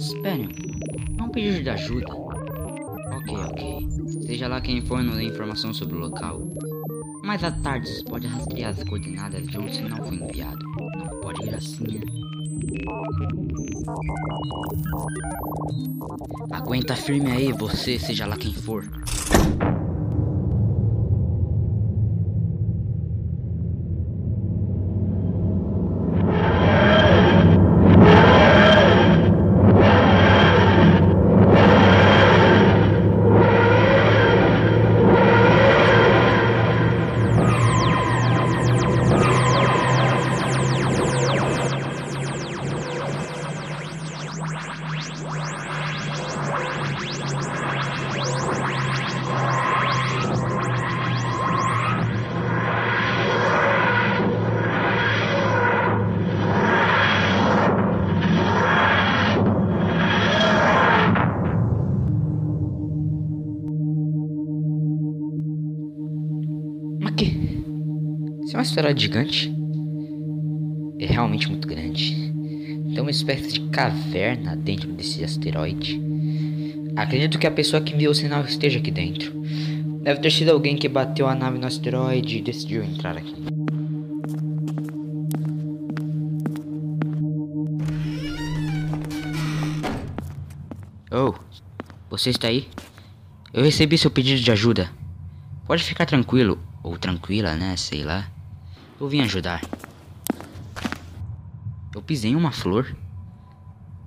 Espere pouco. É um pedido de ajuda. Ok, ok. Seja lá quem for, nos dê informação sobre o local. Mais à tarde, você pode rastrear as coordenadas de onde o sinal foi enviado. Não pode ir assim, né? Aguenta firme aí, você, seja lá quem for. Uma asteroide gigante? É realmente muito grande. Tem uma espécie de caverna dentro desse asteroide. Acredito que a pessoa que enviou o sinal esteja aqui dentro. Deve ter sido alguém que bateu a nave no asteroide e decidiu entrar aqui. Oh, você está aí? Eu recebi seu pedido de ajuda. Pode ficar tranquilo, ou tranquila, né? Sei lá. Eu vim ajudar. Eu pisei em uma flor.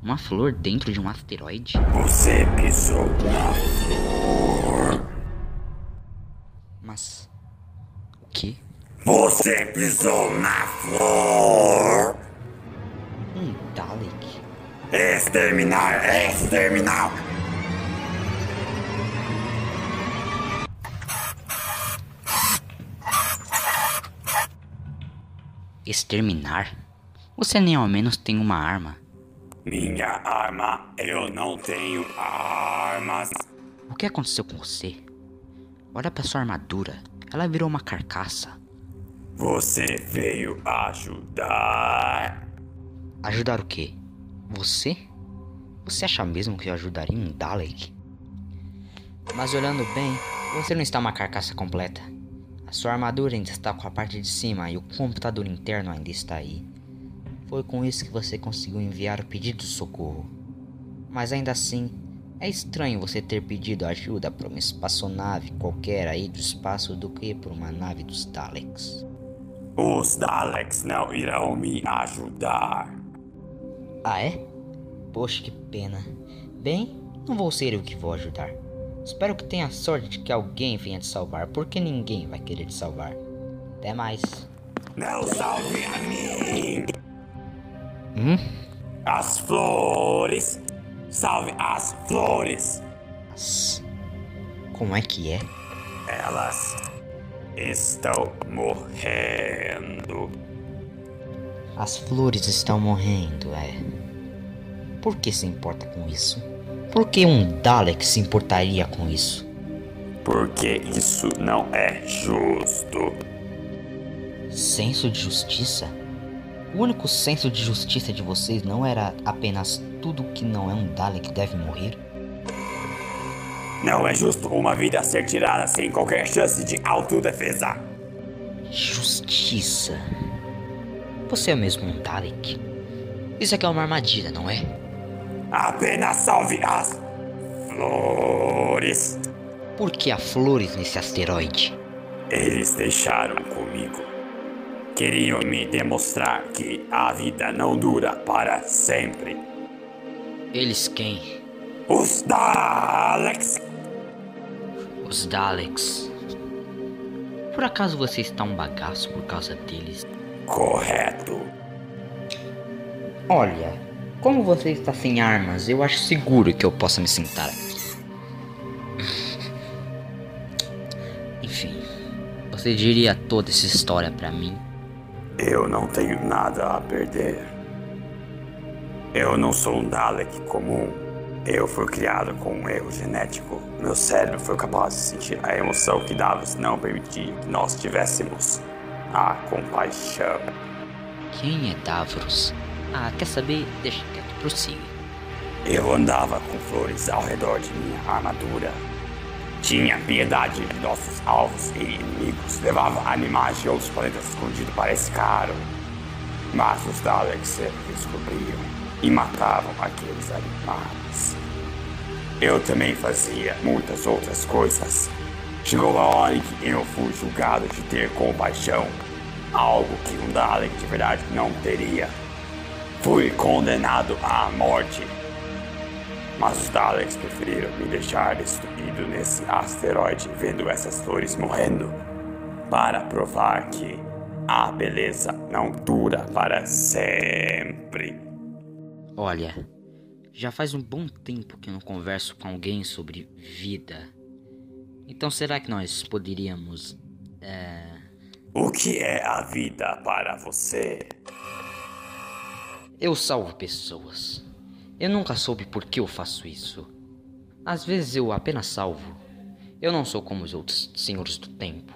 Uma flor dentro de um asteroide. Você pisou na flor. Mas. O que? Você pisou na flor. Um Dalek? Exterminar, exterminar. Exterminar? Você nem ao menos tem uma arma. Minha arma, eu não tenho armas. O que aconteceu com você? Olha pra sua armadura. Ela virou uma carcaça. Você veio ajudar. Ajudar o quê? Você? Você acha mesmo que eu ajudaria um Dalek? Mas olhando bem, você não está uma carcaça completa. Sua armadura ainda está com a parte de cima e o computador interno ainda está aí. Foi com isso que você conseguiu enviar o pedido de socorro. Mas ainda assim, é estranho você ter pedido ajuda para uma espaçonave qualquer aí do espaço do que por uma nave dos Daleks. Os Daleks não irão me ajudar. Ah, é? Poxa, que pena. Bem, não vou ser eu que vou ajudar. Espero que tenha sorte de que alguém venha te salvar, porque ninguém vai querer te salvar. Até mais. Não salve a mim. Hum? As flores. Salve as flores. As- Como é que é? Elas estão morrendo. As flores estão morrendo, é. Por que se importa com isso? Por que um Dalek se importaria com isso? Porque isso não é justo. Senso de justiça? O único senso de justiça de vocês não era apenas tudo que não é um Dalek deve morrer? Não é justo uma vida ser tirada sem qualquer chance de autodefesa. Justiça. Você é mesmo um Dalek? Isso aqui é uma armadilha, não é? Apenas salve as flores. Por que há flores nesse asteroide? Eles deixaram comigo. Queriam me demonstrar que a vida não dura para sempre. Eles quem? Os Daleks! Os Daleks. Por acaso você está um bagaço por causa deles? Correto. Olha, como você está sem armas, eu acho seguro que eu possa me sentar aqui. Enfim, você diria toda essa história pra mim? Eu não tenho nada a perder. Eu não sou um Dalek comum. Eu fui criado com um erro genético. Meu cérebro foi capaz de sentir a emoção que Davos não permitia que nós tivéssemos. A compaixão. Quem é Davros? Ah, quer saber? Deixa quieto, prossiga. Eu andava com flores ao redor de minha armadura. Tinha piedade de nossos alvos e inimigos. Levava animais de outros planetas escondidos para esse caro. Mas os Daleks sempre descobriam e matavam aqueles animais. Eu também fazia muitas outras coisas. Chegou a hora em que eu fui julgado de ter compaixão, algo que um Dalek de verdade não teria. Fui condenado à morte. Mas os Daleks preferiram me deixar destruído nesse asteroide vendo essas flores morrendo para provar que a beleza não dura para sempre. Olha, já faz um bom tempo que eu não converso com alguém sobre vida. Então será que nós poderíamos. É... O que é a vida para você? Eu salvo pessoas. Eu nunca soube por que eu faço isso. Às vezes eu apenas salvo. Eu não sou como os outros senhores do tempo.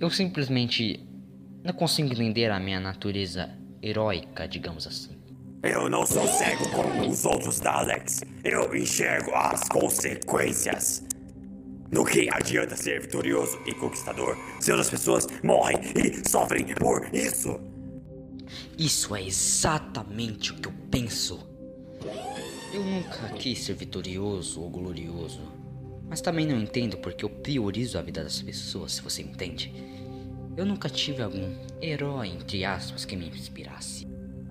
Eu simplesmente não consigo entender a minha natureza heróica, digamos assim. Eu não sou cego como os outros Daleks. Eu enxergo as consequências. No que adianta ser vitorioso e conquistador se outras pessoas morrem e sofrem por isso? Isso é exatamente o que eu penso. Eu nunca quis ser vitorioso ou glorioso, mas também não entendo porque eu priorizo a vida das pessoas, se você entende. Eu nunca tive algum herói, entre aspas, que me inspirasse.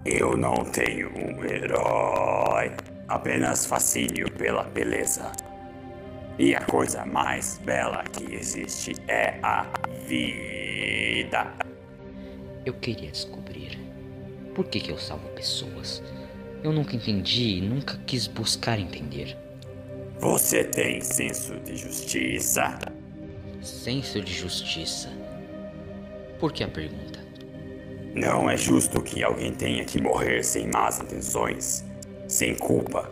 Eu não tenho um herói, apenas fascínio pela beleza. E a coisa mais bela que existe é a vida. Eu queria descobrir por que, que eu salvo pessoas. Eu nunca entendi e nunca quis buscar entender. Você tem senso de justiça? Senso de justiça. Por que a pergunta? Não é justo que alguém tenha que morrer sem más intenções, sem culpa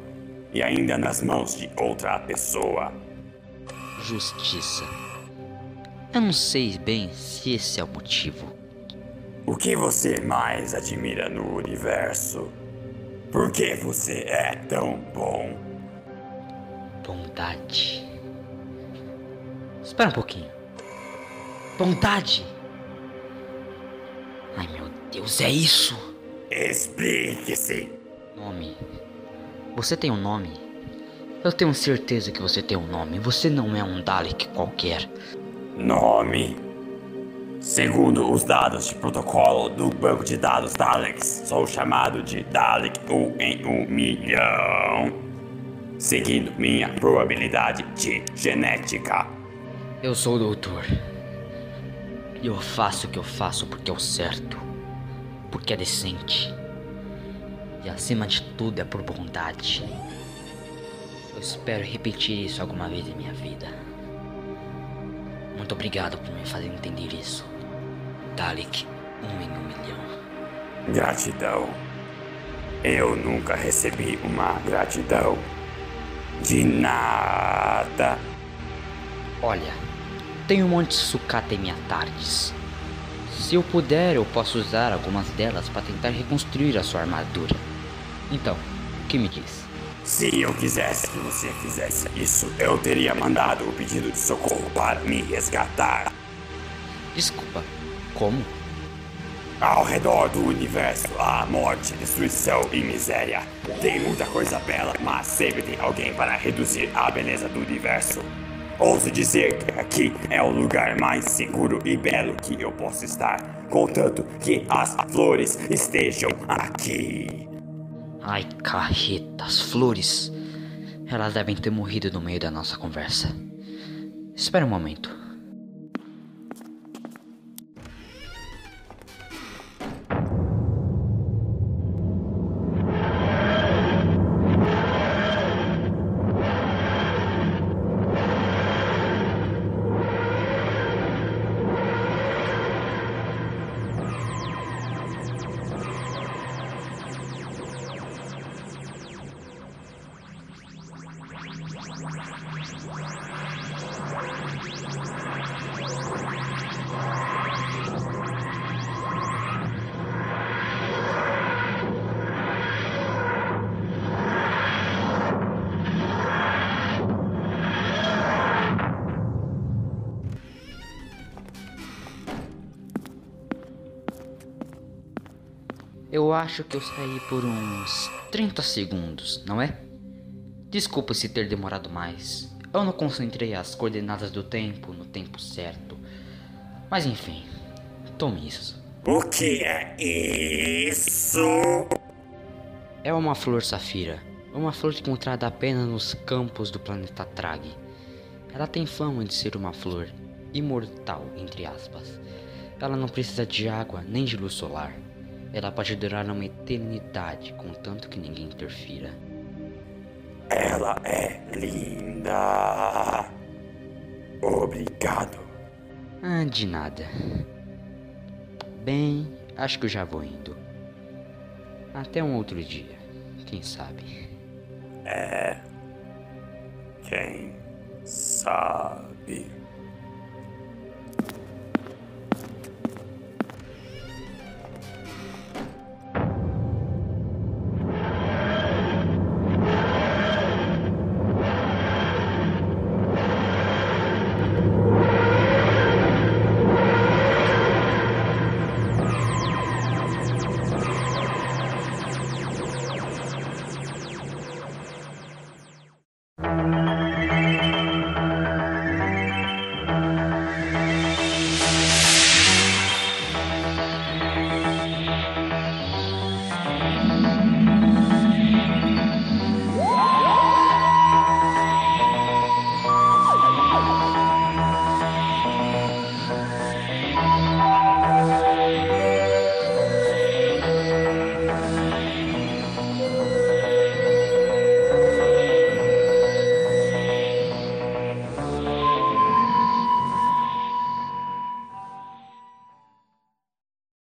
e ainda nas mãos de outra pessoa. Justiça. Eu não sei bem se esse é o motivo. O que você mais admira no universo? Por que você é tão bom? Bondade. Espera um pouquinho. Bondade. Ai meu Deus, é isso? Explique-se. Nome. Você tem um nome? Eu tenho certeza que você tem um nome. Você não é um Dalek qualquer. Nome. Segundo os dados de protocolo do banco de dados Daleks, sou chamado de Dalek 1 em 1 milhão. Seguindo minha probabilidade de genética. Eu sou o doutor. E eu faço o que eu faço porque é o certo. Porque é decente. E acima de tudo é por bondade. Eu espero repetir isso alguma vez em minha vida. Muito obrigado por me fazer entender isso. Dalek, um em um milhão. Gratidão. Eu nunca recebi uma gratidão. De nada. Olha, tenho um monte de sucata em minha tardes. Se eu puder, eu posso usar algumas delas para tentar reconstruir a sua armadura. Então, o que me diz? Se eu quisesse que você fizesse isso, eu teria mandado o pedido de socorro para me resgatar. Desculpa, como? Ao redor do universo há morte, destruição e miséria. Tem muita coisa bela, mas sempre tem alguém para reduzir a beleza do universo. Ouso dizer que aqui é o lugar mais seguro e belo que eu posso estar, contanto que as flores estejam aqui. Ai, carreta, as flores. Elas devem ter morrido no meio da nossa conversa. Espera um momento. Eu acho que eu saí por uns 30 segundos, não é? Desculpa se ter demorado mais. Eu não concentrei as coordenadas do tempo no tempo certo. Mas enfim, tome isso. O que é isso? É uma flor safira. Uma flor encontrada apenas nos campos do planeta Trag. Ela tem fama de ser uma flor imortal, entre aspas. Ela não precisa de água nem de luz solar. Ela pode durar uma eternidade, contanto que ninguém interfira. Ela é linda. Obrigado. Ah, de nada. Bem, acho que eu já vou indo. Até um outro dia, quem sabe. É. Quem sabe?